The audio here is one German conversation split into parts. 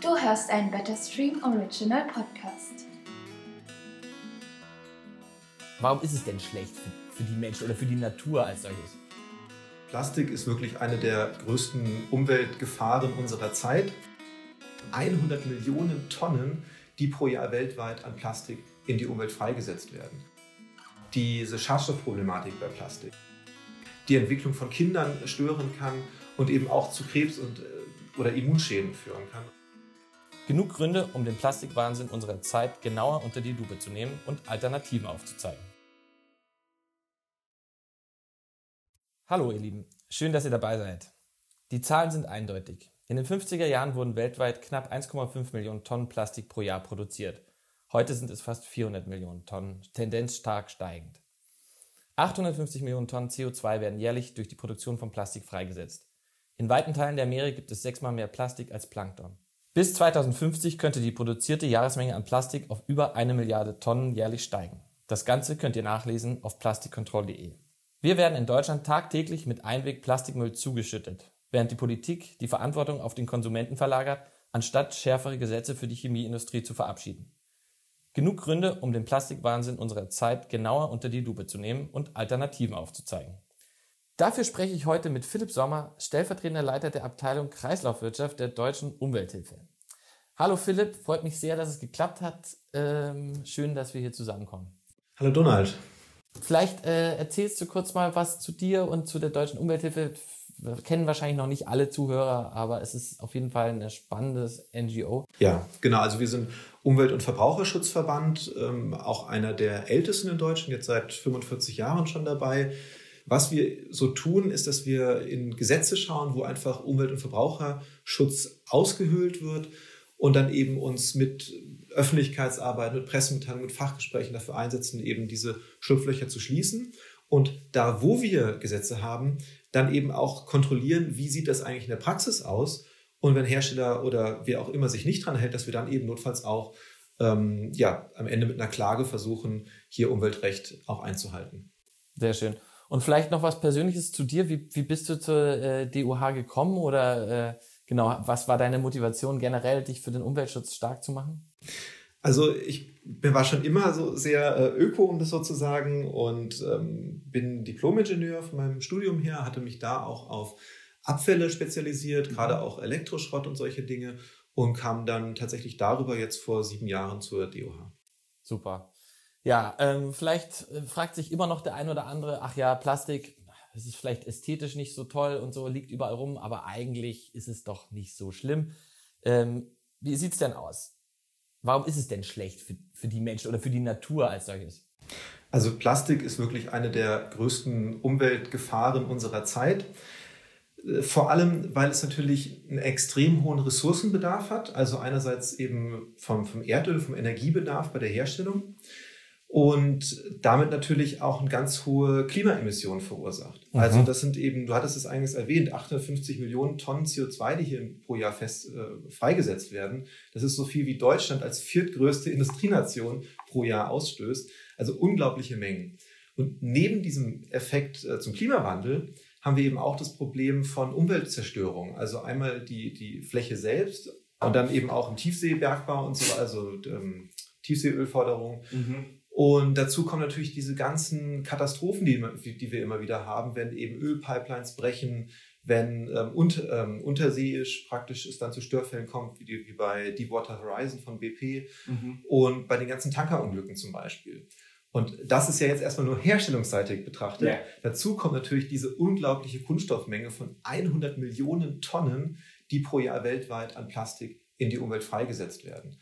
Du hörst einen Better Stream Original Podcast. Warum ist es denn schlecht für, für die Menschen oder für die Natur als solches? Plastik ist wirklich eine der größten Umweltgefahren unserer Zeit. 100 Millionen Tonnen, die pro Jahr weltweit an Plastik in die Umwelt freigesetzt werden. Diese Schadstoffproblematik bei Plastik, die Entwicklung von Kindern stören kann und eben auch zu Krebs und, äh, oder Immunschäden führen kann. Genug Gründe, um den Plastikwahnsinn unserer Zeit genauer unter die Lupe zu nehmen und Alternativen aufzuzeigen. Hallo ihr Lieben, schön, dass ihr dabei seid. Die Zahlen sind eindeutig. In den 50er Jahren wurden weltweit knapp 1,5 Millionen Tonnen Plastik pro Jahr produziert. Heute sind es fast 400 Millionen Tonnen, Tendenz stark steigend. 850 Millionen Tonnen CO2 werden jährlich durch die Produktion von Plastik freigesetzt. In weiten Teilen der Meere gibt es sechsmal mehr Plastik als Plankton. Bis 2050 könnte die produzierte Jahresmenge an Plastik auf über eine Milliarde Tonnen jährlich steigen. Das Ganze könnt ihr nachlesen auf plastikkontroll.de. Wir werden in Deutschland tagtäglich mit Einweg-Plastikmüll zugeschüttet, während die Politik die Verantwortung auf den Konsumenten verlagert, anstatt schärfere Gesetze für die Chemieindustrie zu verabschieden. Genug Gründe, um den Plastikwahnsinn unserer Zeit genauer unter die Lupe zu nehmen und Alternativen aufzuzeigen. Dafür spreche ich heute mit Philipp Sommer, stellvertretender Leiter der Abteilung Kreislaufwirtschaft der Deutschen Umwelthilfe. Hallo Philipp, freut mich sehr, dass es geklappt hat. Ähm, schön, dass wir hier zusammenkommen. Hallo Donald. Vielleicht äh, erzählst du kurz mal was zu dir und zu der Deutschen Umwelthilfe. Wir kennen wahrscheinlich noch nicht alle Zuhörer, aber es ist auf jeden Fall ein spannendes NGO. Ja, genau. Also wir sind Umwelt- und Verbraucherschutzverband, ähm, auch einer der ältesten in Deutschland, jetzt seit 45 Jahren schon dabei. Was wir so tun, ist, dass wir in Gesetze schauen, wo einfach Umwelt- und Verbraucherschutz ausgehöhlt wird und dann eben uns mit Öffentlichkeitsarbeit, mit Pressemitteilungen, mit Fachgesprächen dafür einsetzen, eben diese Schlupflöcher zu schließen. Und da, wo wir Gesetze haben, dann eben auch kontrollieren, wie sieht das eigentlich in der Praxis aus. Und wenn Hersteller oder wer auch immer sich nicht dran hält, dass wir dann eben notfalls auch ähm, ja, am Ende mit einer Klage versuchen, hier Umweltrecht auch einzuhalten. Sehr schön. Und vielleicht noch was Persönliches zu dir. Wie, wie bist du zur äh, DUH gekommen oder äh, genau, was war deine Motivation generell, dich für den Umweltschutz stark zu machen? Also ich war schon immer so sehr äh, öko, um das so zu sagen, und ähm, bin Diplom-Ingenieur von meinem Studium her, hatte mich da auch auf Abfälle spezialisiert, mhm. gerade auch Elektroschrott und solche Dinge und kam dann tatsächlich darüber jetzt vor sieben Jahren zur DOH. Super. Ja, ähm, vielleicht äh, fragt sich immer noch der ein oder andere, ach ja, Plastik, es ist vielleicht ästhetisch nicht so toll und so, liegt überall rum, aber eigentlich ist es doch nicht so schlimm. Ähm, wie sieht's denn aus? Warum ist es denn schlecht für, für die Menschen oder für die Natur als solches? Also Plastik ist wirklich eine der größten Umweltgefahren unserer Zeit. Äh, vor allem, weil es natürlich einen extrem hohen Ressourcenbedarf hat. Also einerseits eben vom, vom Erdöl, vom Energiebedarf bei der Herstellung und damit natürlich auch eine ganz hohe Klimaemissionen verursacht. Mhm. Also das sind eben, du hattest es eigentlich erwähnt, 850 Millionen Tonnen CO2, die hier pro Jahr fest äh, freigesetzt werden. Das ist so viel wie Deutschland als viertgrößte Industrienation pro Jahr ausstößt. Also unglaubliche Mengen. Und neben diesem Effekt äh, zum Klimawandel haben wir eben auch das Problem von Umweltzerstörung. Also einmal die, die Fläche selbst und dann eben auch im Tiefseebergbau und so, also ähm, Tiefseeölförderung. Mhm und dazu kommen natürlich diese ganzen Katastrophen, die, die wir immer wieder haben, wenn eben Ölpipelines brechen, wenn ähm, unter, ähm, unterseeisch praktisch es dann zu Störfällen kommt, wie, die, wie bei Deepwater Horizon von BP mhm. und bei den ganzen Tankerunglücken zum Beispiel. Und das ist ja jetzt erstmal nur herstellungsseitig betrachtet. Yeah. Dazu kommt natürlich diese unglaubliche Kunststoffmenge von 100 Millionen Tonnen, die pro Jahr weltweit an Plastik in die Umwelt freigesetzt werden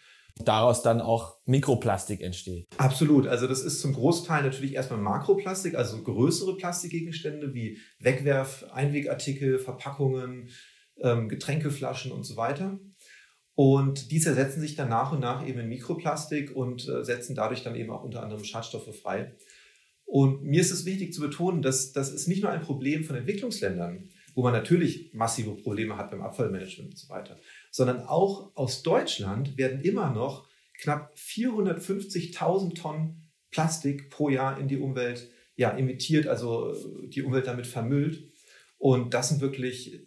daraus dann auch Mikroplastik entsteht. Absolut. Also das ist zum Großteil natürlich erstmal Makroplastik, also größere Plastikgegenstände wie Wegwerf, Einwegartikel, Verpackungen, ähm, Getränkeflaschen und so weiter. Und die zersetzen sich dann nach und nach eben in Mikroplastik und äh, setzen dadurch dann eben auch unter anderem Schadstoffe frei. Und mir ist es wichtig zu betonen, dass das ist nicht nur ein Problem von Entwicklungsländern, wo man natürlich massive Probleme hat beim Abfallmanagement und so weiter, sondern auch aus Deutschland werden immer noch knapp 450.000 Tonnen Plastik pro Jahr in die Umwelt ja, emittiert, also äh, die Umwelt damit vermüllt. Und das sind wirklich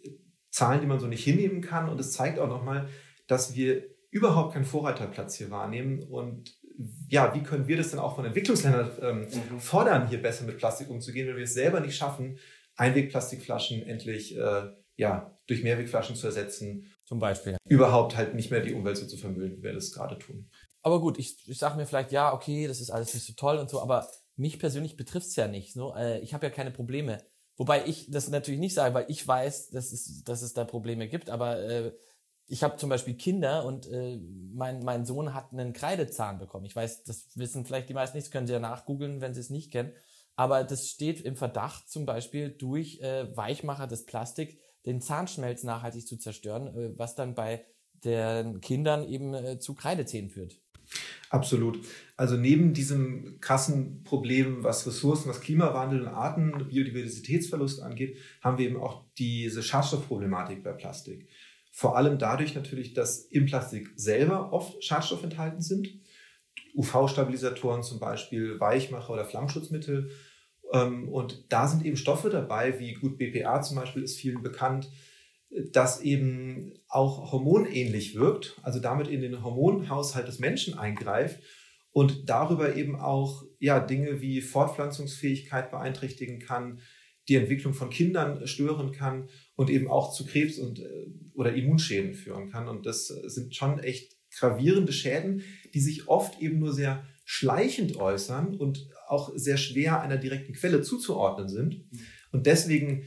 Zahlen, die man so nicht hinnehmen kann. Und es zeigt auch nochmal, dass wir überhaupt keinen Vorreiterplatz hier wahrnehmen und ja, wie können wir das dann auch von Entwicklungsländern ähm, mhm. fordern, hier besser mit Plastik umzugehen, wenn wir es selber nicht schaffen, Einwegplastikflaschen endlich äh, ja, durch Mehrwegflaschen zu ersetzen. Zum Beispiel. Überhaupt halt nicht mehr die Umwelt so zu vermüllen, wie wir das gerade tun. Aber gut, ich, ich sage mir vielleicht, ja, okay, das ist alles nicht so toll und so, aber mich persönlich betrifft es ja nicht. So. Äh, ich habe ja keine Probleme. Wobei ich das natürlich nicht sage, weil ich weiß, dass es, dass es da Probleme gibt, aber äh, ich habe zum Beispiel Kinder und äh, mein, mein Sohn hat einen Kreidezahn bekommen. Ich weiß, das wissen vielleicht die meisten nicht, das können sie ja nachgoogeln, wenn sie es nicht kennen. Aber das steht im Verdacht zum Beispiel durch äh, Weichmacher des Plastik den Zahnschmelz nachhaltig zu zerstören, äh, was dann bei den Kindern eben äh, zu Kreidezähnen führt. Absolut. Also neben diesem krassen Problem, was Ressourcen, was Klimawandel und Arten, Biodiversitätsverlust angeht, haben wir eben auch diese Schadstoffproblematik bei Plastik. Vor allem dadurch natürlich, dass im Plastik selber oft Schadstoffe enthalten sind. UV-Stabilisatoren zum Beispiel, Weichmacher oder Flammschutzmittel. Ähm, und da sind eben Stoffe dabei, wie gut BPA zum Beispiel ist vielen bekannt, das eben auch hormonähnlich wirkt, also damit in den Hormonhaushalt des Menschen eingreift und darüber eben auch ja, Dinge wie Fortpflanzungsfähigkeit beeinträchtigen kann, die Entwicklung von Kindern stören kann und eben auch zu Krebs und äh, oder Immunschäden führen kann. Und das sind schon echt gravierende Schäden, die sich oft eben nur sehr schleichend äußern und auch sehr schwer einer direkten Quelle zuzuordnen sind. Und deswegen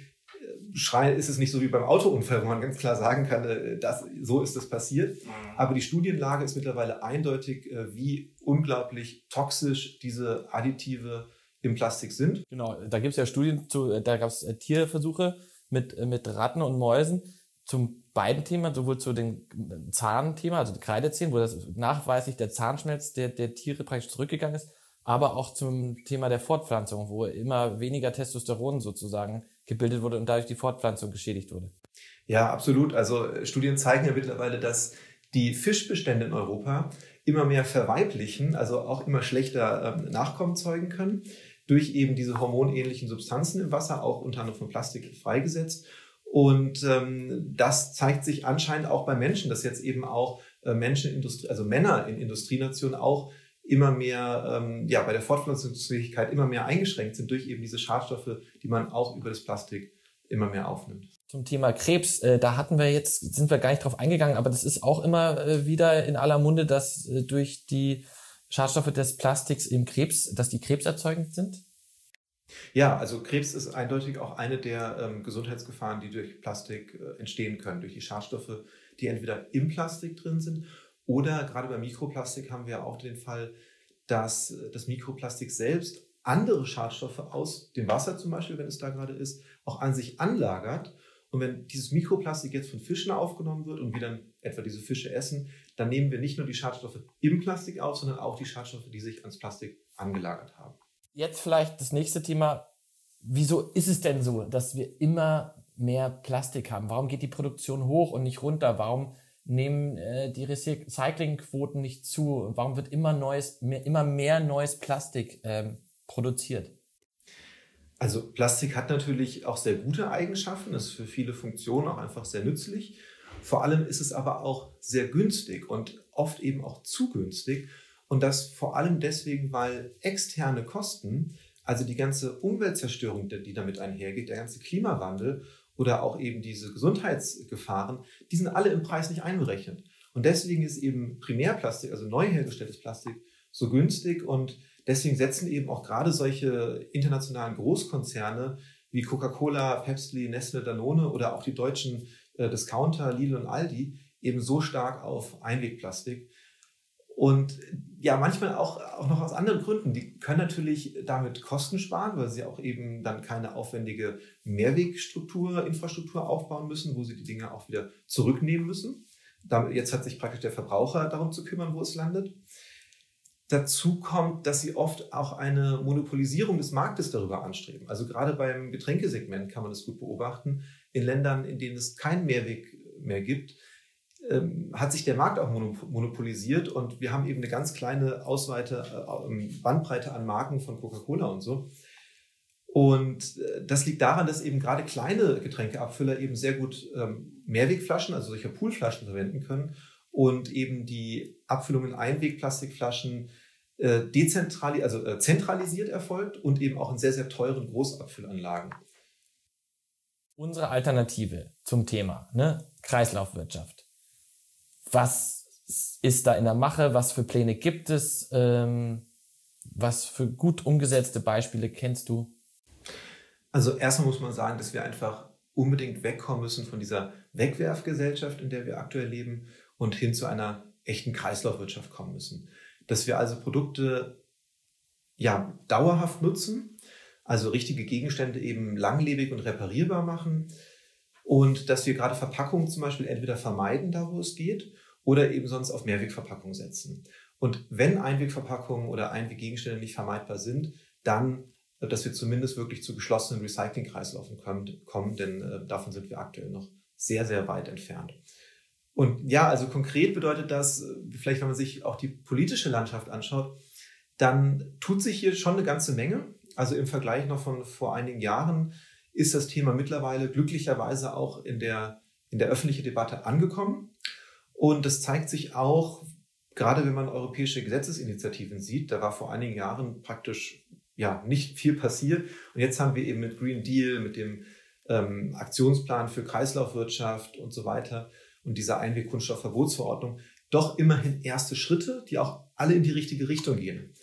Schreien ist es nicht so wie beim Autounfall, wo man ganz klar sagen kann, äh, dass, so ist es passiert. Mhm. Aber die Studienlage ist mittlerweile eindeutig, äh, wie unglaublich toxisch diese Additive im Plastik sind. Genau, da gibt es ja Studien zu, äh, da gab es Tierversuche mit, mit Ratten und Mäusen zum beiden Themen, sowohl zu dem Zahnthema, also die Kreidezähnen, wo das nachweislich der Zahnschmelz der, der Tiere praktisch zurückgegangen ist, aber auch zum Thema der Fortpflanzung, wo immer weniger Testosteron sozusagen gebildet wurde und dadurch die Fortpflanzung geschädigt wurde. Ja, absolut. Also äh, Studien zeigen ja mittlerweile, dass die Fischbestände in Europa immer mehr verweiblichen, also auch immer schlechter ähm, Nachkommen zeugen können, durch eben diese hormonähnlichen Substanzen im Wasser, auch unter anderem von Plastik freigesetzt. Und ähm, das zeigt sich anscheinend auch bei Menschen, dass jetzt eben auch äh, Menschen, also Männer in Industrienationen auch immer mehr, ähm, ja, bei der Fortpflanzungsfähigkeit immer mehr eingeschränkt sind durch eben diese Schadstoffe, die man auch über das Plastik immer mehr aufnimmt. Zum Thema Krebs, äh, da hatten wir jetzt, sind wir gar nicht drauf eingegangen, aber das ist auch immer äh, wieder in aller Munde, dass äh, durch die Schadstoffe des Plastiks im Krebs, dass die krebserzeugend sind? Ja, also Krebs ist eindeutig auch eine der ähm, Gesundheitsgefahren, die durch Plastik äh, entstehen können, durch die Schadstoffe, die entweder im Plastik drin sind oder gerade bei Mikroplastik haben wir auch den Fall, dass äh, das Mikroplastik selbst andere Schadstoffe aus dem Wasser zum Beispiel, wenn es da gerade ist, auch an sich anlagert. Und wenn dieses Mikroplastik jetzt von Fischen aufgenommen wird und wir dann etwa diese Fische essen, dann nehmen wir nicht nur die Schadstoffe im Plastik auf, sondern auch die Schadstoffe, die sich ans Plastik angelagert haben. Jetzt vielleicht das nächste Thema. Wieso ist es denn so, dass wir immer mehr Plastik haben? Warum geht die Produktion hoch und nicht runter? Warum nehmen äh, die Recyclingquoten nicht zu? Warum wird immer neues, mehr, immer mehr neues Plastik ähm, produziert? Also Plastik hat natürlich auch sehr gute Eigenschaften, ist für viele Funktionen auch einfach sehr nützlich. Vor allem ist es aber auch sehr günstig und oft eben auch zu günstig. Und das vor allem deswegen, weil externe Kosten, also die ganze Umweltzerstörung, die damit einhergeht, der ganze Klimawandel oder auch eben diese Gesundheitsgefahren, die sind alle im Preis nicht einberechnet. Und deswegen ist eben Primärplastik, also neu hergestelltes Plastik, so günstig und deswegen setzen eben auch gerade solche internationalen Großkonzerne wie Coca-Cola, Pepsi, Nestle, Danone oder auch die deutschen äh, Discounter, Lidl und Aldi eben so stark auf Einwegplastik, und ja, manchmal auch, auch noch aus anderen Gründen. Die können natürlich damit Kosten sparen, weil sie auch eben dann keine aufwendige Mehrwegstruktur, Infrastruktur aufbauen müssen, wo sie die Dinge auch wieder zurücknehmen müssen. Jetzt hat sich praktisch der Verbraucher darum zu kümmern, wo es landet. Dazu kommt, dass sie oft auch eine Monopolisierung des Marktes darüber anstreben. Also gerade beim Getränkesegment kann man das gut beobachten. In Ländern, in denen es keinen Mehrweg mehr gibt, ähm, hat sich der Markt auch monopolisiert und wir haben eben eine ganz kleine Ausweite, äh, ähm, Bandbreite an Marken von Coca-Cola und so. Und äh, das liegt daran, dass eben gerade kleine Getränkeabfüller eben sehr gut ähm, Mehrwegflaschen, also solche Poolflaschen verwenden können und eben die Abfüllung in Einwegplastikflaschen äh, dezentrali also äh, zentralisiert erfolgt und eben auch in sehr, sehr teuren Großabfüllanlagen. Unsere Alternative zum Thema, ne? Kreislaufwirtschaft. Was ist da in der Mache? Was für Pläne gibt es? Ähm, was für gut umgesetzte Beispiele kennst du? Also erstmal muss man sagen, dass wir einfach unbedingt wegkommen müssen von dieser Wegwerfgesellschaft, in der wir aktuell leben, und hin zu einer echten Kreislaufwirtschaft kommen müssen. Dass wir also Produkte ja dauerhaft nutzen, also richtige Gegenstände eben langlebig und reparierbar machen und dass wir gerade Verpackungen zum Beispiel entweder vermeiden, da wo es geht, oder eben sonst auf Mehrwegverpackungen setzen. Und wenn Einwegverpackungen oder Einweggegenstände nicht vermeidbar sind, dann, äh, dass wir zumindest wirklich zu geschlossenen Recyclingkreislaufen kommen, denn äh, davon sind wir aktuell noch sehr, sehr weit entfernt. Und ja, also konkret bedeutet das, äh, vielleicht wenn man sich auch die politische Landschaft anschaut, dann tut sich hier schon eine ganze Menge. Also im Vergleich noch von vor einigen Jahren ist das Thema mittlerweile glücklicherweise auch in der, in der öffentlichen Debatte angekommen. Und das zeigt sich auch, gerade wenn man europäische Gesetzesinitiativen sieht, da war vor einigen Jahren praktisch ja nicht viel passiert. Und jetzt haben wir eben mit Green Deal, mit dem ähm, Aktionsplan für Kreislaufwirtschaft und so weiter und dieser Einwegkunststoffverbotsverordnung doch immerhin erste Schritte, die auch alle in die richtige Richtung gehen.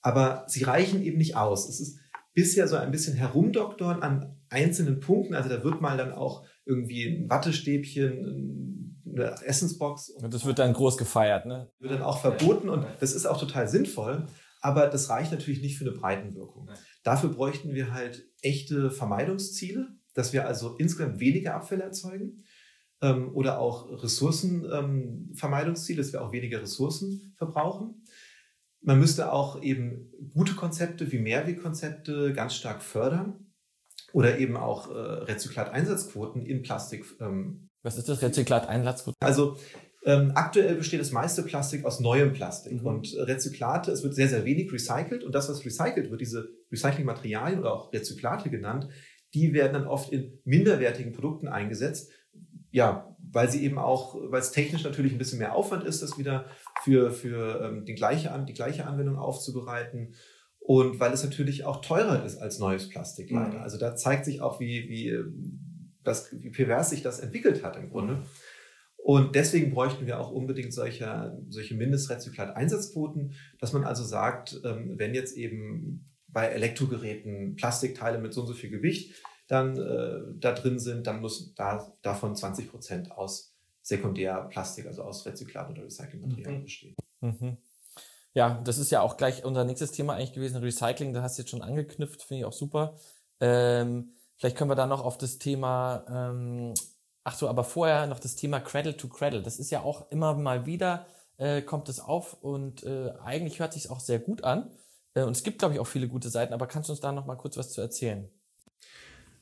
Aber sie reichen eben nicht aus. Es ist bisher so ein bisschen herumdoktern an einzelnen Punkten. Also da wird mal dann auch irgendwie ein Wattestäbchen, eine Essensbox. Und das wird dann groß gefeiert, ne? Wird dann auch verboten und das ist auch total sinnvoll. Aber das reicht natürlich nicht für eine Breitenwirkung. Dafür bräuchten wir halt echte Vermeidungsziele, dass wir also insgesamt weniger Abfälle erzeugen ähm, oder auch Ressourcenvermeidungsziele, ähm, dass wir auch weniger Ressourcen verbrauchen. Man müsste auch eben gute Konzepte wie Mehrwegkonzepte ganz stark fördern oder eben auch äh, Rezyklateinsatzquoten in Plastik ähm, was ist das Rezyklat-Einsatzgut? Also ähm, aktuell besteht das meiste Plastik aus neuem Plastik mhm. und Rezyklate, es wird sehr, sehr wenig recycelt und das, was recycelt wird, diese Recyclingmaterialien oder auch Rezyklate genannt, die werden dann oft in minderwertigen Produkten eingesetzt. Ja, weil sie eben auch, weil es technisch natürlich ein bisschen mehr Aufwand ist, das wieder für, für ähm, die, gleiche, die gleiche Anwendung aufzubereiten. Und weil es natürlich auch teurer ist als neues Plastik leider. Mhm. Also da zeigt sich auch, wie, wie das, wie pervers sich das entwickelt hat im Grunde. Und deswegen bräuchten wir auch unbedingt solche, solche Mindestrezyklat-Einsatzquoten, dass man also sagt, ähm, wenn jetzt eben bei Elektrogeräten Plastikteile mit so und so viel Gewicht dann äh, da drin sind, dann muss da davon 20 Prozent aus Sekundärplastik, also aus Rezyklat- oder Recyclingmaterialien mhm. bestehen. Mhm. Ja, das ist ja auch gleich unser nächstes Thema eigentlich gewesen, Recycling, da hast du jetzt schon angeknüpft, finde ich auch super. Ähm, Vielleicht können wir da noch auf das Thema, ähm, ach so, aber vorher noch das Thema Cradle to Cradle. Das ist ja auch immer mal wieder, äh, kommt es auf und äh, eigentlich hört sich auch sehr gut an. Äh, und es gibt, glaube ich, auch viele gute Seiten, aber kannst du uns da noch mal kurz was zu erzählen?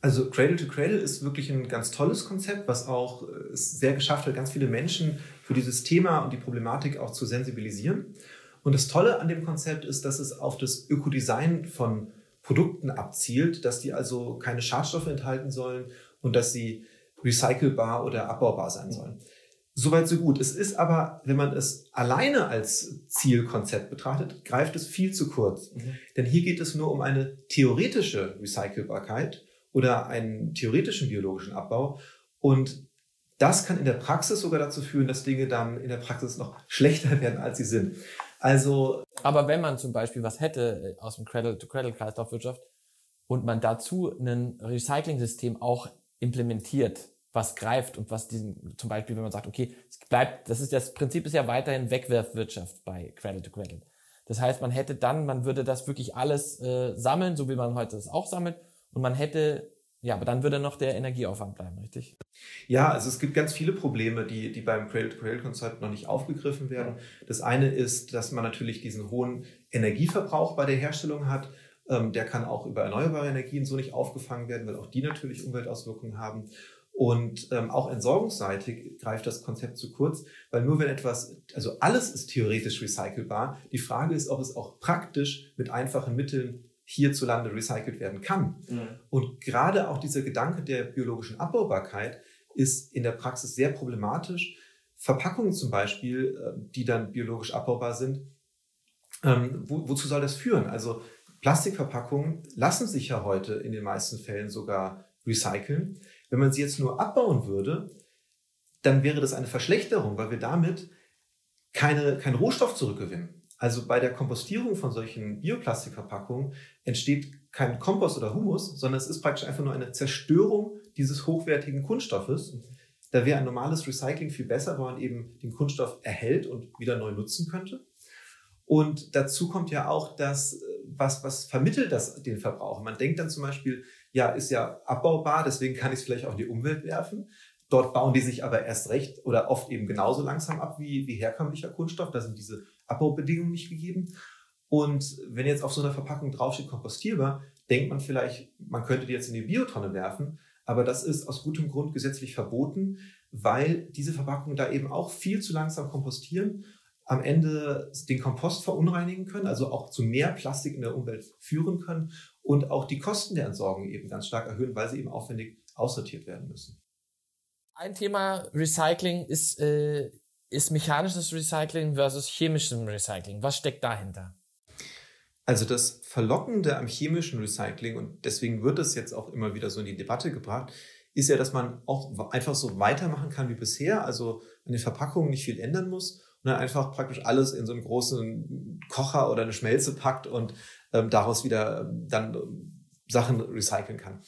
Also Cradle to Cradle ist wirklich ein ganz tolles Konzept, was auch äh, es sehr geschafft hat, ganz viele Menschen für dieses Thema und die Problematik auch zu sensibilisieren. Und das Tolle an dem Konzept ist, dass es auf das Ökodesign von Produkten abzielt, dass die also keine Schadstoffe enthalten sollen und dass sie recycelbar oder abbaubar sein sollen. Soweit so gut. Es ist aber, wenn man es alleine als Zielkonzept betrachtet, greift es viel zu kurz. Mhm. Denn hier geht es nur um eine theoretische Recycelbarkeit oder einen theoretischen biologischen Abbau. Und das kann in der Praxis sogar dazu führen, dass Dinge dann in der Praxis noch schlechter werden, als sie sind. Also. Aber wenn man zum Beispiel was hätte äh, aus dem Cradle-to-Cradle-Kreislaufwirtschaft und man dazu ein Recycling-System auch implementiert, was greift und was diesen, zum Beispiel, wenn man sagt, okay, es bleibt, das ist das Prinzip ist ja weiterhin Wegwerfwirtschaft bei Cradle to Cradle. Das heißt, man hätte dann, man würde das wirklich alles äh, sammeln, so wie man heute das auch sammelt, und man hätte ja, aber dann würde noch der Energieaufwand bleiben, richtig? Ja, also es gibt ganz viele Probleme, die, die beim Cradle-to-Cradle-Konzept noch nicht aufgegriffen werden. Das eine ist, dass man natürlich diesen hohen Energieverbrauch bei der Herstellung hat. Ähm, der kann auch über erneuerbare Energien so nicht aufgefangen werden, weil auch die natürlich Umweltauswirkungen haben. Und ähm, auch entsorgungsseitig greift das Konzept zu kurz, weil nur wenn etwas, also alles ist theoretisch recycelbar. Die Frage ist, ob es auch praktisch mit einfachen Mitteln hierzulande recycelt werden kann. Mhm. Und gerade auch dieser Gedanke der biologischen Abbaubarkeit ist in der Praxis sehr problematisch, Verpackungen zum Beispiel, äh, die dann biologisch abbaubar sind, ähm, wo, wozu soll das führen? Also Plastikverpackungen lassen sich ja heute in den meisten Fällen sogar recyceln. Wenn man sie jetzt nur abbauen würde, dann wäre das eine Verschlechterung, weil wir damit keine, keinen Rohstoff zurückgewinnen. Also bei der Kompostierung von solchen Bioplastikverpackungen entsteht kein Kompost oder Humus, sondern es ist praktisch einfach nur eine Zerstörung dieses hochwertigen Kunststoffes. Da wäre ein normales Recycling viel besser, weil man eben den Kunststoff erhält und wieder neu nutzen könnte. Und dazu kommt ja auch das, was, was vermittelt das den Verbraucher? Man denkt dann zum Beispiel, ja, ist ja abbaubar, deswegen kann ich es vielleicht auch in die Umwelt werfen. Dort bauen die sich aber erst recht oder oft eben genauso langsam ab wie, wie herkömmlicher Kunststoff. Da sind diese Abbaubedingungen nicht gegeben. Und wenn jetzt auf so einer Verpackung draufsteht kompostierbar, denkt man vielleicht, man könnte die jetzt in die Biotonne werfen. Aber das ist aus gutem Grund gesetzlich verboten, weil diese Verpackungen da eben auch viel zu langsam kompostieren am Ende den Kompost verunreinigen können, also auch zu mehr Plastik in der Umwelt führen können und auch die Kosten der Entsorgung eben ganz stark erhöhen, weil sie eben aufwendig aussortiert werden müssen. Ein Thema Recycling ist, äh, ist mechanisches Recycling versus chemisches Recycling. Was steckt dahinter? Also das Verlockende am chemischen Recycling, und deswegen wird es jetzt auch immer wieder so in die Debatte gebracht, ist ja, dass man auch einfach so weitermachen kann wie bisher, also an den Verpackungen nicht viel ändern muss ne, einfach praktisch alles in so einen großen Kocher oder eine Schmelze packt und ähm, daraus wieder ähm, dann ähm, Sachen recyceln kann.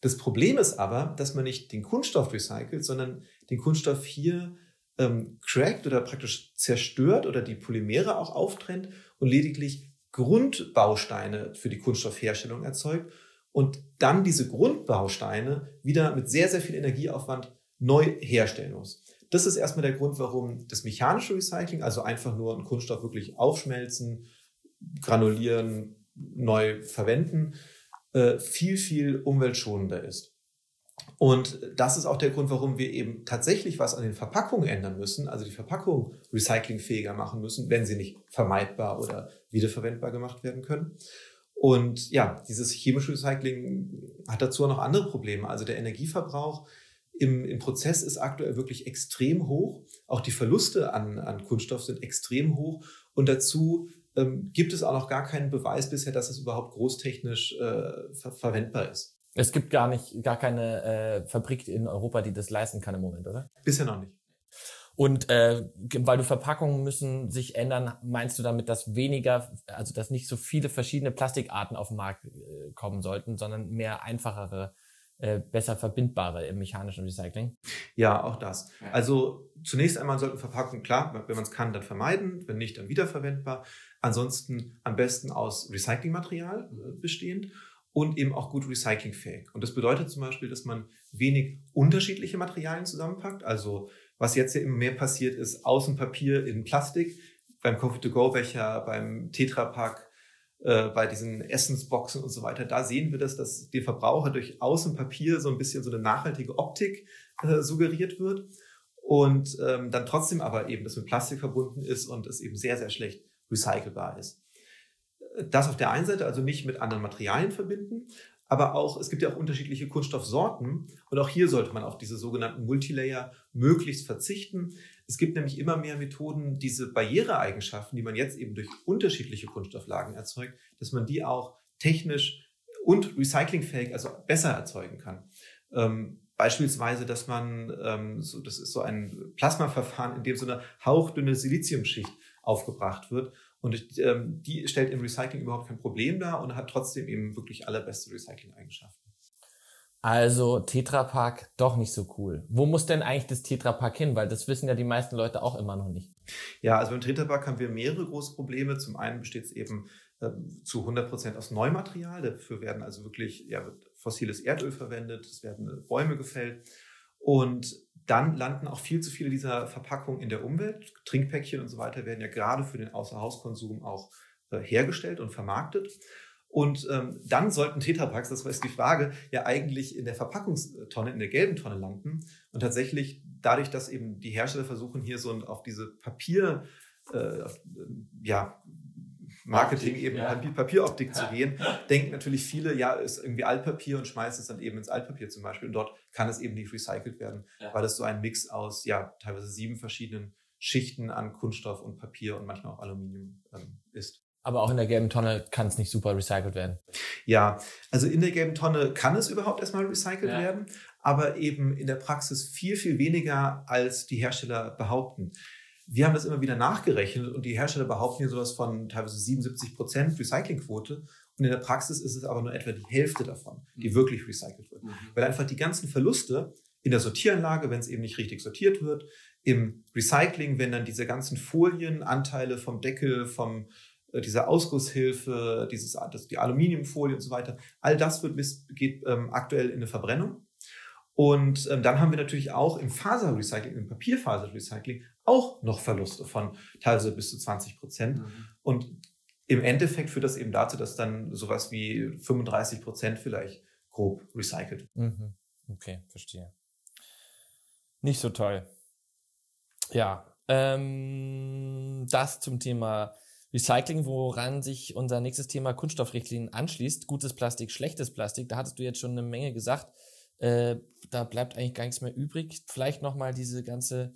Das Problem ist aber, dass man nicht den Kunststoff recycelt, sondern den Kunststoff hier ähm, crackt oder praktisch zerstört oder die Polymere auch auftrennt und lediglich Grundbausteine für die Kunststoffherstellung erzeugt und dann diese Grundbausteine wieder mit sehr, sehr viel Energieaufwand neu herstellen muss. Das ist erstmal der Grund, warum das mechanische Recycling, also einfach nur einen Kunststoff wirklich aufschmelzen, granulieren, neu verwenden, äh, viel, viel umweltschonender ist. Und das ist auch der Grund, warum wir eben tatsächlich was an den Verpackungen ändern müssen, also die Verpackung recyclingfähiger machen müssen, wenn sie nicht vermeidbar oder wiederverwendbar gemacht werden können. Und ja, dieses chemische Recycling hat dazu auch noch andere Probleme. Also der Energieverbrauch im, im Prozess ist aktuell wirklich extrem hoch. Auch die Verluste an, an Kunststoff sind extrem hoch. Und dazu ähm, gibt es auch noch gar keinen Beweis bisher, dass es überhaupt großtechnisch äh, ver verwendbar ist. Es gibt gar nicht, gar keine äh, Fabrik in Europa, die das leisten kann im Moment, oder? Bisher noch nicht. Und äh, weil du Verpackungen müssen sich ändern, meinst du damit, dass weniger, also dass nicht so viele verschiedene Plastikarten auf den Markt äh, kommen sollten, sondern mehr einfachere äh, besser verbindbare im mechanischen Recycling? Ja, auch das. Also zunächst einmal sollten Verpackungen, klar, wenn man es kann, dann vermeiden, wenn nicht, dann wiederverwendbar. Ansonsten am besten aus Recyclingmaterial äh, bestehend und eben auch gut recyclingfähig. Und das bedeutet zum Beispiel, dass man wenig unterschiedliche Materialien zusammenpackt. Also was jetzt ja immer mehr passiert ist, Außenpapier in Plastik, beim Coffee-to-go-Becher, beim Tetrapack, äh, bei diesen Essensboxen und so weiter, da sehen wir das, dass der Verbraucher durch Außenpapier so ein bisschen so eine nachhaltige Optik äh, suggeriert wird und ähm, dann trotzdem aber eben das mit Plastik verbunden ist und es eben sehr, sehr schlecht recycelbar ist. Das auf der einen Seite also nicht mit anderen Materialien verbinden, aber auch, es gibt ja auch unterschiedliche Kunststoffsorten und auch hier sollte man auf diese sogenannten Multilayer möglichst verzichten. Es gibt nämlich immer mehr Methoden, diese Barriereeigenschaften, die man jetzt eben durch unterschiedliche Kunststofflagen erzeugt, dass man die auch technisch und recyclingfähig, also besser erzeugen kann. Ähm, beispielsweise, dass man, ähm, so, das ist so ein Plasmaverfahren, in dem so eine hauchdünne Siliziumschicht aufgebracht wird. Und ähm, die stellt im Recycling überhaupt kein Problem dar und hat trotzdem eben wirklich allerbeste Recycling-Eigenschaften. Also Tetrapack doch nicht so cool. Wo muss denn eigentlich das Tetrapack hin? Weil das wissen ja die meisten Leute auch immer noch nicht. Ja, also beim Tetrapack haben wir mehrere große Probleme. Zum einen besteht es eben äh, zu 100 Prozent aus Neumaterial. Dafür werden also wirklich ja, fossiles Erdöl verwendet, es werden Bäume gefällt. Und dann landen auch viel zu viele dieser Verpackungen in der Umwelt. Trinkpäckchen und so weiter werden ja gerade für den Außerhauskonsum auch äh, hergestellt und vermarktet. Und ähm, dann sollten Tetrapacks, das war jetzt die Frage, ja eigentlich in der Verpackungstonne, in der gelben Tonne landen. Und tatsächlich, dadurch, dass eben die Hersteller versuchen, hier so auf diese Papier, äh, ja, Marketing eben ja. in Papieroptik zu gehen, denken natürlich viele, ja, ist irgendwie Altpapier und schmeißen es dann eben ins Altpapier zum Beispiel. Und dort kann es eben nicht recycelt werden, ja. weil es so ein Mix aus, ja, teilweise sieben verschiedenen Schichten an Kunststoff und Papier und manchmal auch Aluminium ähm, ist. Aber auch in der gelben Tonne kann es nicht super recycelt werden. Ja, also in der gelben Tonne kann es überhaupt erstmal recycelt ja. werden, aber eben in der Praxis viel, viel weniger, als die Hersteller behaupten. Wir haben das immer wieder nachgerechnet und die Hersteller behaupten hier sowas von teilweise 77 Prozent Recyclingquote. Und in der Praxis ist es aber nur etwa die Hälfte davon, die mhm. wirklich recycelt wird. Mhm. Weil einfach die ganzen Verluste in der Sortieranlage, wenn es eben nicht richtig sortiert wird, im Recycling, wenn dann diese ganzen Folienanteile vom Deckel, vom äh, dieser Ausgusshilfe, dieses, das, die Aluminiumfolie und so weiter, all das wird geht ähm, aktuell in eine Verbrennung. Und ähm, dann haben wir natürlich auch im Faserrecycling, im Papierfaserrecycling auch noch Verluste von teilweise bis zu 20 Prozent. Mhm. Und im Endeffekt führt das eben dazu, dass dann sowas wie 35 Prozent vielleicht grob recycelt. Mhm. Okay, verstehe. Nicht so toll. Ja, ähm, das zum Thema Recycling, woran sich unser nächstes Thema Kunststoffrichtlinien anschließt. Gutes Plastik, schlechtes Plastik. Da hattest du jetzt schon eine Menge gesagt. Äh, da bleibt eigentlich gar nichts mehr übrig. Vielleicht nochmal diese ganze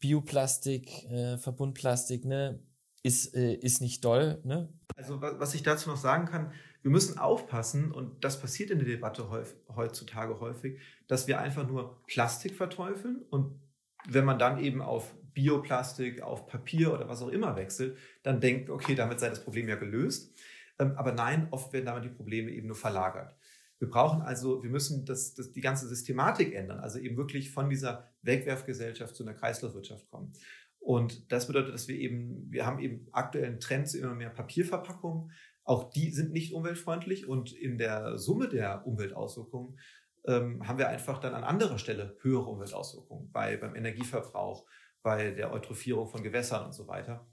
Bioplastik, äh, Verbundplastik, ne? Ist, äh, ist nicht doll, ne? Also was ich dazu noch sagen kann, wir müssen aufpassen, und das passiert in der Debatte heutzutage häufig, dass wir einfach nur Plastik verteufeln und wenn man dann eben auf Bioplastik, auf Papier oder was auch immer wechselt, dann denkt, okay, damit sei das Problem ja gelöst. Ähm, aber nein, oft werden damit die Probleme eben nur verlagert. Wir brauchen also, wir müssen das, das, die ganze Systematik ändern, also eben wirklich von dieser Wegwerfgesellschaft zu einer Kreislaufwirtschaft kommen. Und das bedeutet, dass wir eben, wir haben eben aktuellen Trends immer mehr Papierverpackungen. Auch die sind nicht umweltfreundlich und in der Summe der Umweltauswirkungen ähm, haben wir einfach dann an anderer Stelle höhere Umweltauswirkungen bei, beim Energieverbrauch, bei der Eutrophierung von Gewässern und so weiter.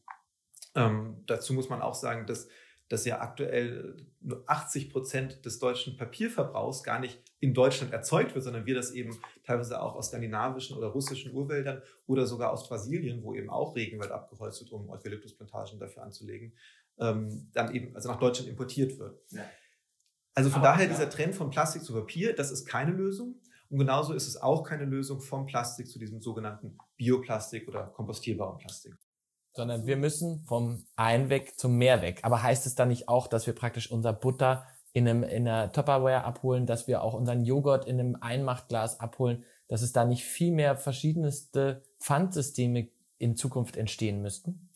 Ähm, dazu muss man auch sagen, dass, dass ja aktuell nur 80 Prozent des deutschen Papierverbrauchs gar nicht in Deutschland erzeugt wird, sondern wir das eben teilweise auch aus skandinavischen oder russischen Urwäldern oder sogar aus Brasilien, wo eben auch Regenwald abgeholzt wird, um Eukalyptusplantagen dafür anzulegen, ähm, dann eben also nach Deutschland importiert wird. Ja. Also von Aber, daher ja. dieser Trend von Plastik zu Papier, das ist keine Lösung. Und genauso ist es auch keine Lösung vom Plastik zu diesem sogenannten Bioplastik oder kompostierbarem Plastik. Sondern wir müssen vom Einweg zum Mehrweg. Aber heißt es dann nicht auch, dass wir praktisch unser Butter in, einem, in einer Tupperware abholen, dass wir auch unseren Joghurt in einem Einmachtglas abholen, dass es da nicht viel mehr verschiedenste Pfandsysteme in Zukunft entstehen müssten?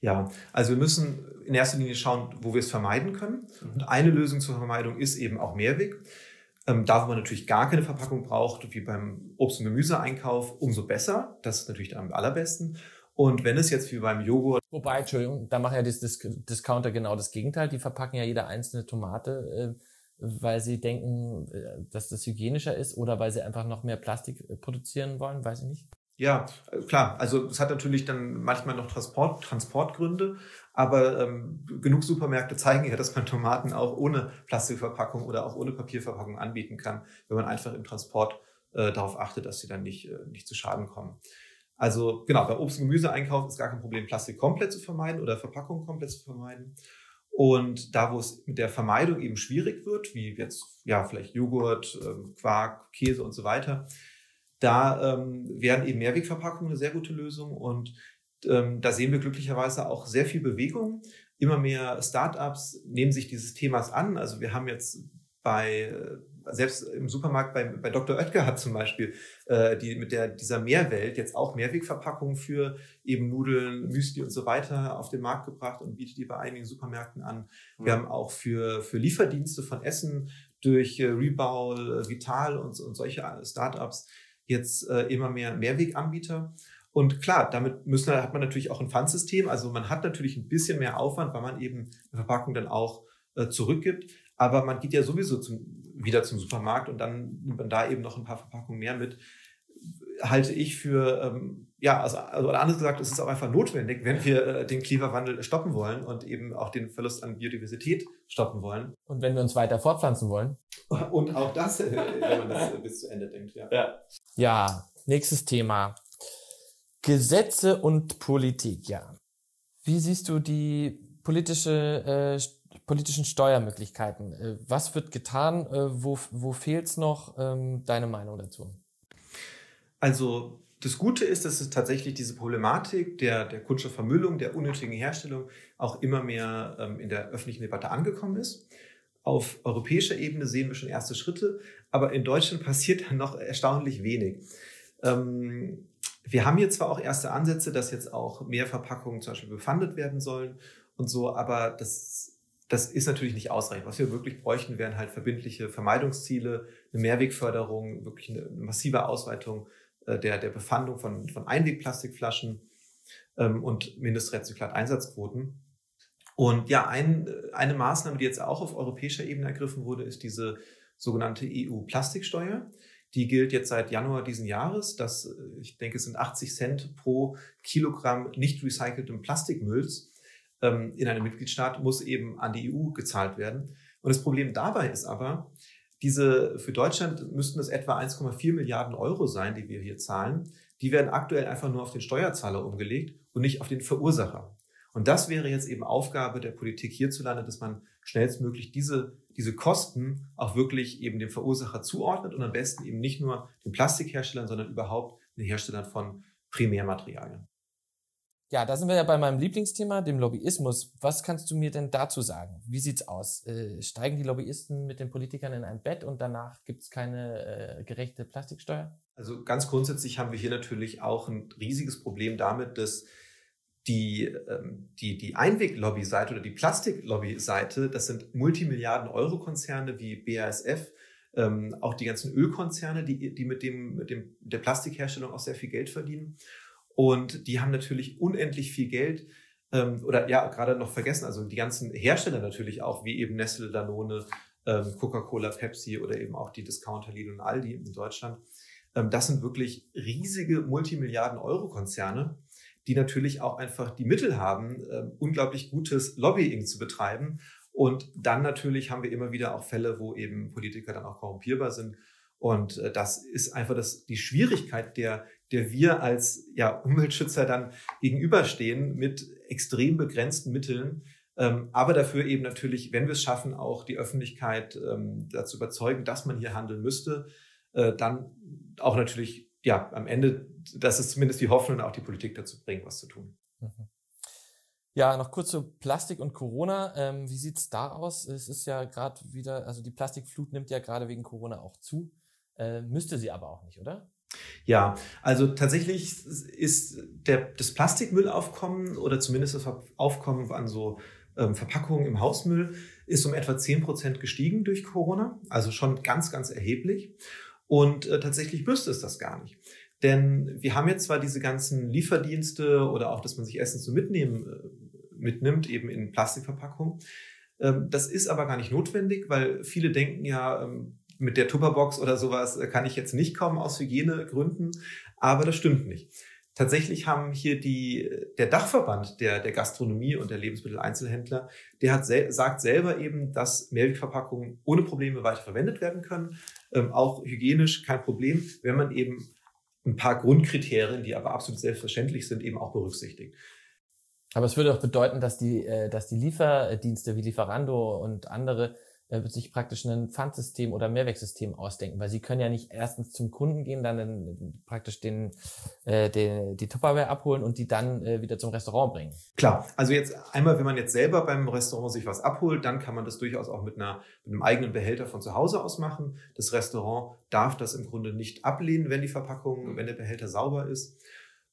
Ja, also wir müssen in erster Linie schauen, wo wir es vermeiden können. Mhm. Und eine Lösung zur Vermeidung ist eben auch Mehrweg. Ähm, da, wo man natürlich gar keine Verpackung braucht, wie beim Obst- und Gemüseeinkauf, umso besser. Das ist natürlich am allerbesten. Und wenn es jetzt wie beim Joghurt. Wobei, Entschuldigung, da machen ja die Dis Discounter genau das Gegenteil. Die verpacken ja jede einzelne Tomate, äh, weil sie denken, äh, dass das hygienischer ist oder weil sie einfach noch mehr Plastik äh, produzieren wollen, weiß ich nicht. Ja, klar. Also es hat natürlich dann manchmal noch Transport, Transportgründe, aber ähm, genug Supermärkte zeigen ja, dass man Tomaten auch ohne Plastikverpackung oder auch ohne Papierverpackung anbieten kann, wenn man einfach im Transport äh, darauf achtet, dass sie dann nicht, äh, nicht zu Schaden kommen. Also genau, bei Obst- und Gemüseeinkauf ist gar kein Problem, Plastik komplett zu vermeiden oder Verpackung komplett zu vermeiden. Und da, wo es mit der Vermeidung eben schwierig wird, wie jetzt ja vielleicht Joghurt, ähm, Quark, Käse und so weiter, da ähm, wären eben Mehrwegverpackungen eine sehr gute Lösung und ähm, da sehen wir glücklicherweise auch sehr viel Bewegung. Immer mehr Startups nehmen sich dieses Themas an. Also wir haben jetzt bei äh, selbst im Supermarkt bei, bei Dr. Oetker hat zum Beispiel äh, die mit der dieser Mehrwelt jetzt auch Mehrwegverpackungen für eben Nudeln, Müsli und so weiter auf den Markt gebracht und bietet die bei einigen Supermärkten an. Mhm. Wir haben auch für für Lieferdienste von Essen durch äh, Rebau, äh, Vital und, und solche Startups jetzt äh, immer mehr Mehrweganbieter. Und klar, damit müssen, hat man natürlich auch ein Pfandsystem. Also man hat natürlich ein bisschen mehr Aufwand, weil man eben die Verpackung dann auch äh, zurückgibt. Aber man geht ja sowieso zum, wieder zum Supermarkt und dann nimmt man da eben noch ein paar Verpackungen mehr mit. Halte ich für, ähm, ja, also, also anders gesagt, es ist auch einfach notwendig, wenn wir äh, den Klimawandel stoppen wollen und eben auch den Verlust an Biodiversität stoppen wollen. Und wenn wir uns weiter fortpflanzen wollen. Und auch das, äh, wenn man das bis zu Ende denkt, ja. Ja, ja nächstes Thema. Gesetze und Politik, ja. Wie siehst du die politische, äh, politischen Steuermöglichkeiten. Äh, was wird getan? Äh, wo wo fehlt es noch? Ähm, deine Meinung dazu? Also das Gute ist, dass es tatsächlich diese Problematik der, der Kunststoffvermüllung, der unnötigen Herstellung auch immer mehr ähm, in der öffentlichen Debatte angekommen ist. Auf europäischer Ebene sehen wir schon erste Schritte, aber in Deutschland passiert dann noch erstaunlich wenig. Ähm, wir haben hier zwar auch erste Ansätze, dass jetzt auch mehr Verpackungen zum Beispiel befandet werden sollen und so, aber das, das ist natürlich nicht ausreichend. Was wir wirklich bräuchten, wären halt verbindliche Vermeidungsziele, eine Mehrwegförderung, wirklich eine massive Ausweitung äh, der, der Befandung von, von Einwegplastikflaschen ähm, und Mindestrezyklat-Einsatzquoten. Und ja, ein, eine Maßnahme, die jetzt auch auf europäischer Ebene ergriffen wurde, ist diese sogenannte EU-Plastiksteuer. Die gilt jetzt seit Januar diesen Jahres. Das, äh, ich denke, es sind 80 Cent pro Kilogramm nicht recyceltem Plastikmülls ähm, in einem Mitgliedstaat, muss eben an die EU gezahlt werden. Und das Problem dabei ist aber, diese, für Deutschland müssten es etwa 1,4 Milliarden Euro sein, die wir hier zahlen. Die werden aktuell einfach nur auf den Steuerzahler umgelegt und nicht auf den Verursacher. Und das wäre jetzt eben Aufgabe der Politik hierzulande, dass man schnellstmöglich diese, diese Kosten auch wirklich eben dem Verursacher zuordnet und am besten eben nicht nur den Plastikherstellern, sondern überhaupt den Herstellern von Primärmaterialien. Ja, da sind wir ja bei meinem Lieblingsthema, dem Lobbyismus. Was kannst du mir denn dazu sagen? Wie sieht's aus? Äh, steigen die Lobbyisten mit den Politikern in ein Bett und danach gibt's keine äh, gerechte Plastiksteuer? Also ganz grundsätzlich haben wir hier natürlich auch ein riesiges Problem damit, dass die, ähm, die, die Einweglobby-Seite oder die Plastiklobby-Seite, das sind Multimilliarden-Euro-Konzerne wie BASF, ähm, auch die ganzen Ölkonzerne, die, die mit, dem, mit dem, der Plastikherstellung auch sehr viel Geld verdienen. Und die haben natürlich unendlich viel Geld. Ähm, oder ja, gerade noch vergessen, also die ganzen Hersteller natürlich auch, wie eben Nestle, Danone, ähm, Coca-Cola, Pepsi oder eben auch die Discounter Lidl und Aldi in Deutschland. Ähm, das sind wirklich riesige Multimilliarden-Euro-Konzerne, die natürlich auch einfach die Mittel haben, äh, unglaublich gutes Lobbying zu betreiben. Und dann natürlich haben wir immer wieder auch Fälle, wo eben Politiker dann auch korrumpierbar sind. Und äh, das ist einfach das, die Schwierigkeit, der, der wir als ja, Umweltschützer dann gegenüberstehen mit extrem begrenzten Mitteln. Ähm, aber dafür eben natürlich, wenn wir es schaffen, auch die Öffentlichkeit ähm, dazu überzeugen, dass man hier handeln müsste, äh, dann auch natürlich, ja, am Ende, dass es zumindest die Hoffnung auch die Politik dazu bringt, was zu tun. Mhm. Ja, noch kurz zu Plastik und Corona. Ähm, wie sieht's da aus? Es ist ja gerade wieder, also die Plastikflut nimmt ja gerade wegen Corona auch zu. Äh, müsste sie aber auch nicht, oder? Ja, also tatsächlich ist der, das Plastikmüllaufkommen oder zumindest das Aufkommen an so ähm, Verpackungen im Hausmüll ist um etwa 10 Prozent gestiegen durch Corona. Also schon ganz, ganz erheblich. Und äh, tatsächlich müsste es das gar nicht. Denn wir haben jetzt zwar diese ganzen Lieferdienste oder auch, dass man sich Essen zu mitnehmen, äh, mitnimmt, eben in Plastikverpackungen. Ähm, das ist aber gar nicht notwendig, weil viele denken ja, ähm, mit der Tupperbox oder sowas äh, kann ich jetzt nicht kommen aus Hygienegründen, aber das stimmt nicht. Tatsächlich haben hier die, der Dachverband der, der Gastronomie und der Lebensmitteleinzelhändler, der hat sel sagt selber eben, dass Mehrwegverpackungen ohne Probleme weiter verwendet werden können. Ähm, auch hygienisch kein Problem, wenn man eben ein paar Grundkriterien, die aber absolut selbstverständlich sind, eben auch berücksichtigt. Aber es würde auch bedeuten, dass die, äh, dass die Lieferdienste wie Lieferando und andere äh, sich praktisch ein Pfandsystem oder Mehrwegsystem ausdenken, weil sie können ja nicht erstens zum Kunden gehen, dann den, praktisch den, äh, den, die Tupperware abholen und die dann äh, wieder zum Restaurant bringen. Klar, also jetzt einmal, wenn man jetzt selber beim Restaurant sich was abholt, dann kann man das durchaus auch mit, einer, mit einem eigenen Behälter von zu Hause aus machen. Das Restaurant darf das im Grunde nicht ablehnen, wenn die Verpackung, wenn der Behälter sauber ist.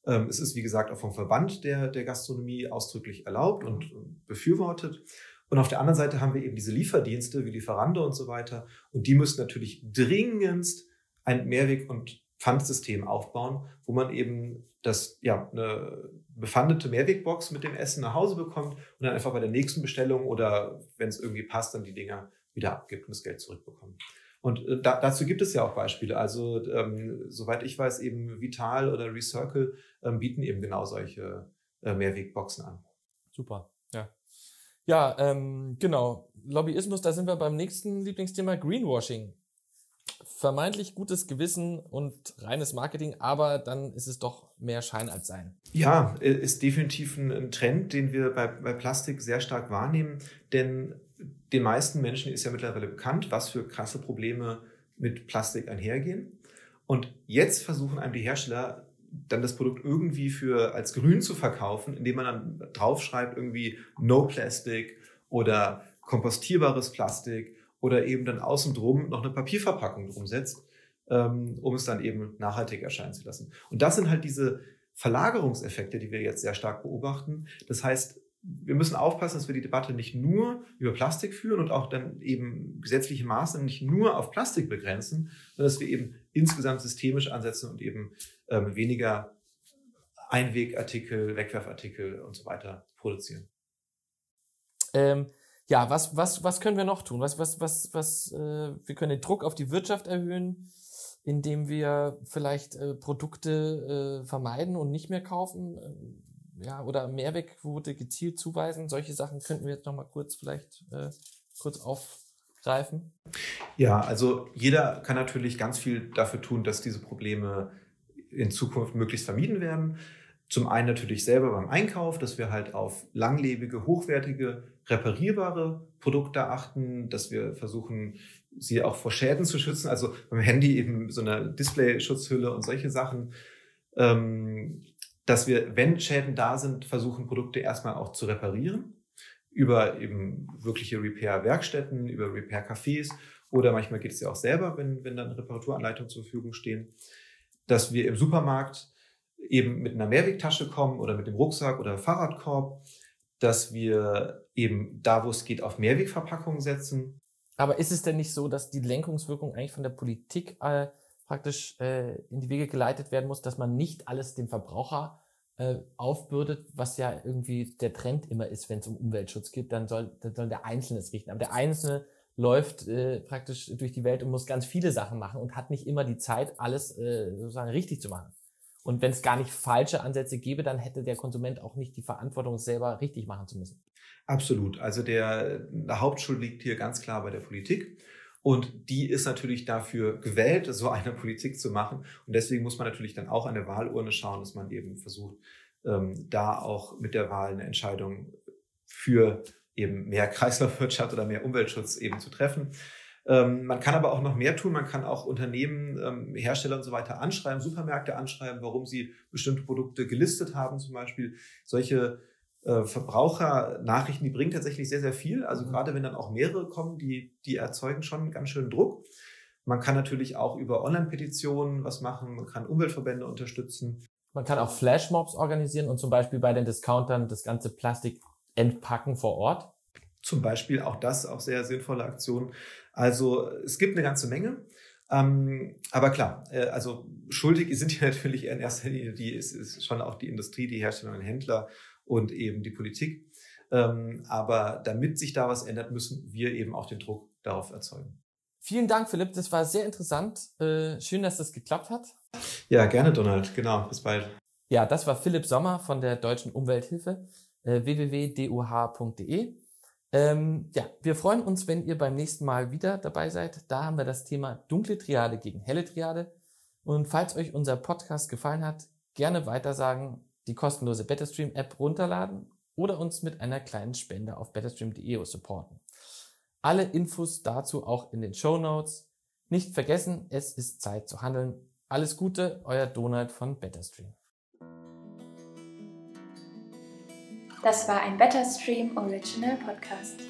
Ähm, es ist, wie gesagt, auch vom Verband der, der Gastronomie ausdrücklich erlaubt und befürwortet. Und auf der anderen Seite haben wir eben diese Lieferdienste wie Lieferando und so weiter. Und die müssen natürlich dringendst ein Mehrweg- und Pfandsystem aufbauen, wo man eben das, ja, eine befandete Mehrwegbox mit dem Essen nach Hause bekommt und dann einfach bei der nächsten Bestellung oder wenn es irgendwie passt, dann die Dinger wieder abgibt und das Geld zurückbekommt. Und äh, da, dazu gibt es ja auch Beispiele. Also ähm, soweit ich weiß, eben Vital oder Recircle ähm, bieten eben genau solche äh, Mehrwegboxen an. Super. Ja, ähm, genau. Lobbyismus, da sind wir beim nächsten Lieblingsthema Greenwashing. vermeintlich gutes Gewissen und reines Marketing, aber dann ist es doch mehr Schein als Sein. Ja, ist definitiv ein Trend, den wir bei, bei Plastik sehr stark wahrnehmen, denn den meisten Menschen ist ja mittlerweile bekannt, was für krasse Probleme mit Plastik einhergehen. Und jetzt versuchen einem die Hersteller dann das Produkt irgendwie für als grün zu verkaufen, indem man dann draufschreibt irgendwie No Plastic oder kompostierbares Plastik oder eben dann außen drum noch eine Papierverpackung drum setzt, ähm, um es dann eben nachhaltig erscheinen zu lassen. Und das sind halt diese Verlagerungseffekte, die wir jetzt sehr stark beobachten. Das heißt, wir müssen aufpassen, dass wir die Debatte nicht nur über Plastik führen und auch dann eben gesetzliche Maßnahmen nicht nur auf Plastik begrenzen, sondern dass wir eben insgesamt systemisch ansetzen und eben ähm, weniger Einwegartikel, Wegwerfartikel und so weiter produzieren. Ähm, ja, was, was, was können wir noch tun? Was, was, was, was, äh, wir können den Druck auf die Wirtschaft erhöhen, indem wir vielleicht äh, Produkte äh, vermeiden und nicht mehr kaufen. Äh, ja, oder Mehrwegquote gezielt zuweisen. Solche Sachen könnten wir jetzt nochmal kurz vielleicht äh, kurz aufgreifen. Ja, also jeder kann natürlich ganz viel dafür tun, dass diese Probleme in Zukunft möglichst vermieden werden. Zum einen natürlich selber beim Einkauf, dass wir halt auf langlebige, hochwertige, reparierbare Produkte achten, dass wir versuchen, sie auch vor Schäden zu schützen. Also beim Handy eben so eine Display-Schutzhülle und solche Sachen. Ähm, dass wir, wenn Schäden da sind, versuchen, Produkte erstmal auch zu reparieren. Über eben wirkliche Repair-Werkstätten, über Repair-Cafés oder manchmal geht es ja auch selber, wenn, wenn dann Reparaturanleitungen zur Verfügung stehen. Dass wir im Supermarkt eben mit einer Mehrwegtasche kommen oder mit dem Rucksack oder Fahrradkorb, dass wir eben da, wo es geht, auf Mehrwegverpackungen setzen. Aber ist es denn nicht so, dass die Lenkungswirkung eigentlich von der Politik äh, praktisch äh, in die Wege geleitet werden muss, dass man nicht alles dem Verbraucher äh, aufbürdet, was ja irgendwie der Trend immer ist, wenn es um Umweltschutz geht, dann soll, dann soll der Einzelne es richten. Aber der Einzelne läuft äh, praktisch durch die Welt und muss ganz viele Sachen machen und hat nicht immer die Zeit, alles äh, sozusagen richtig zu machen. Und wenn es gar nicht falsche Ansätze gäbe, dann hätte der Konsument auch nicht die Verantwortung, es selber richtig machen zu müssen. Absolut. Also der, der Hauptschuld liegt hier ganz klar bei der Politik. Und die ist natürlich dafür gewählt, so eine Politik zu machen. Und deswegen muss man natürlich dann auch an der Wahlurne schauen, dass man eben versucht, ähm, da auch mit der Wahl eine Entscheidung für eben mehr Kreislaufwirtschaft oder mehr Umweltschutz eben zu treffen. Ähm, man kann aber auch noch mehr tun. Man kann auch Unternehmen, ähm, Hersteller und so weiter anschreiben, Supermärkte anschreiben, warum sie bestimmte Produkte gelistet haben zum Beispiel. Solche äh, Verbrauchernachrichten, die bringen tatsächlich sehr, sehr viel. Also mhm. gerade wenn dann auch mehrere kommen, die, die erzeugen schon ganz schön Druck. Man kann natürlich auch über Online-Petitionen was machen. Man kann Umweltverbände unterstützen. Man kann auch Flashmobs organisieren und zum Beispiel bei den Discountern das ganze Plastik entpacken vor Ort. Zum Beispiel auch das, auch sehr sinnvolle Aktion. Also es gibt eine ganze Menge. Ähm, aber klar, äh, also schuldig sind hier natürlich in erster Linie die, ist, ist schon auch die Industrie, die Hersteller und Händler und eben die Politik. Ähm, aber damit sich da was ändert, müssen wir eben auch den Druck darauf erzeugen. Vielen Dank, Philipp. Das war sehr interessant. Äh, schön, dass das geklappt hat. Ja, gerne, Donald. Genau. Bis bald. Ja, das war Philipp Sommer von der Deutschen Umwelthilfe, äh, www.duh.de. Ähm, ja, wir freuen uns, wenn ihr beim nächsten Mal wieder dabei seid. Da haben wir das Thema dunkle Triade gegen helle Triade. Und falls euch unser Podcast gefallen hat, gerne weitersagen, die kostenlose Betterstream App runterladen oder uns mit einer kleinen Spende auf betterstream.de supporten. Alle Infos dazu auch in den Show Notes. Nicht vergessen, es ist Zeit zu handeln. Alles Gute, euer Donald von Betterstream. Das war ein Betterstream Original Podcast.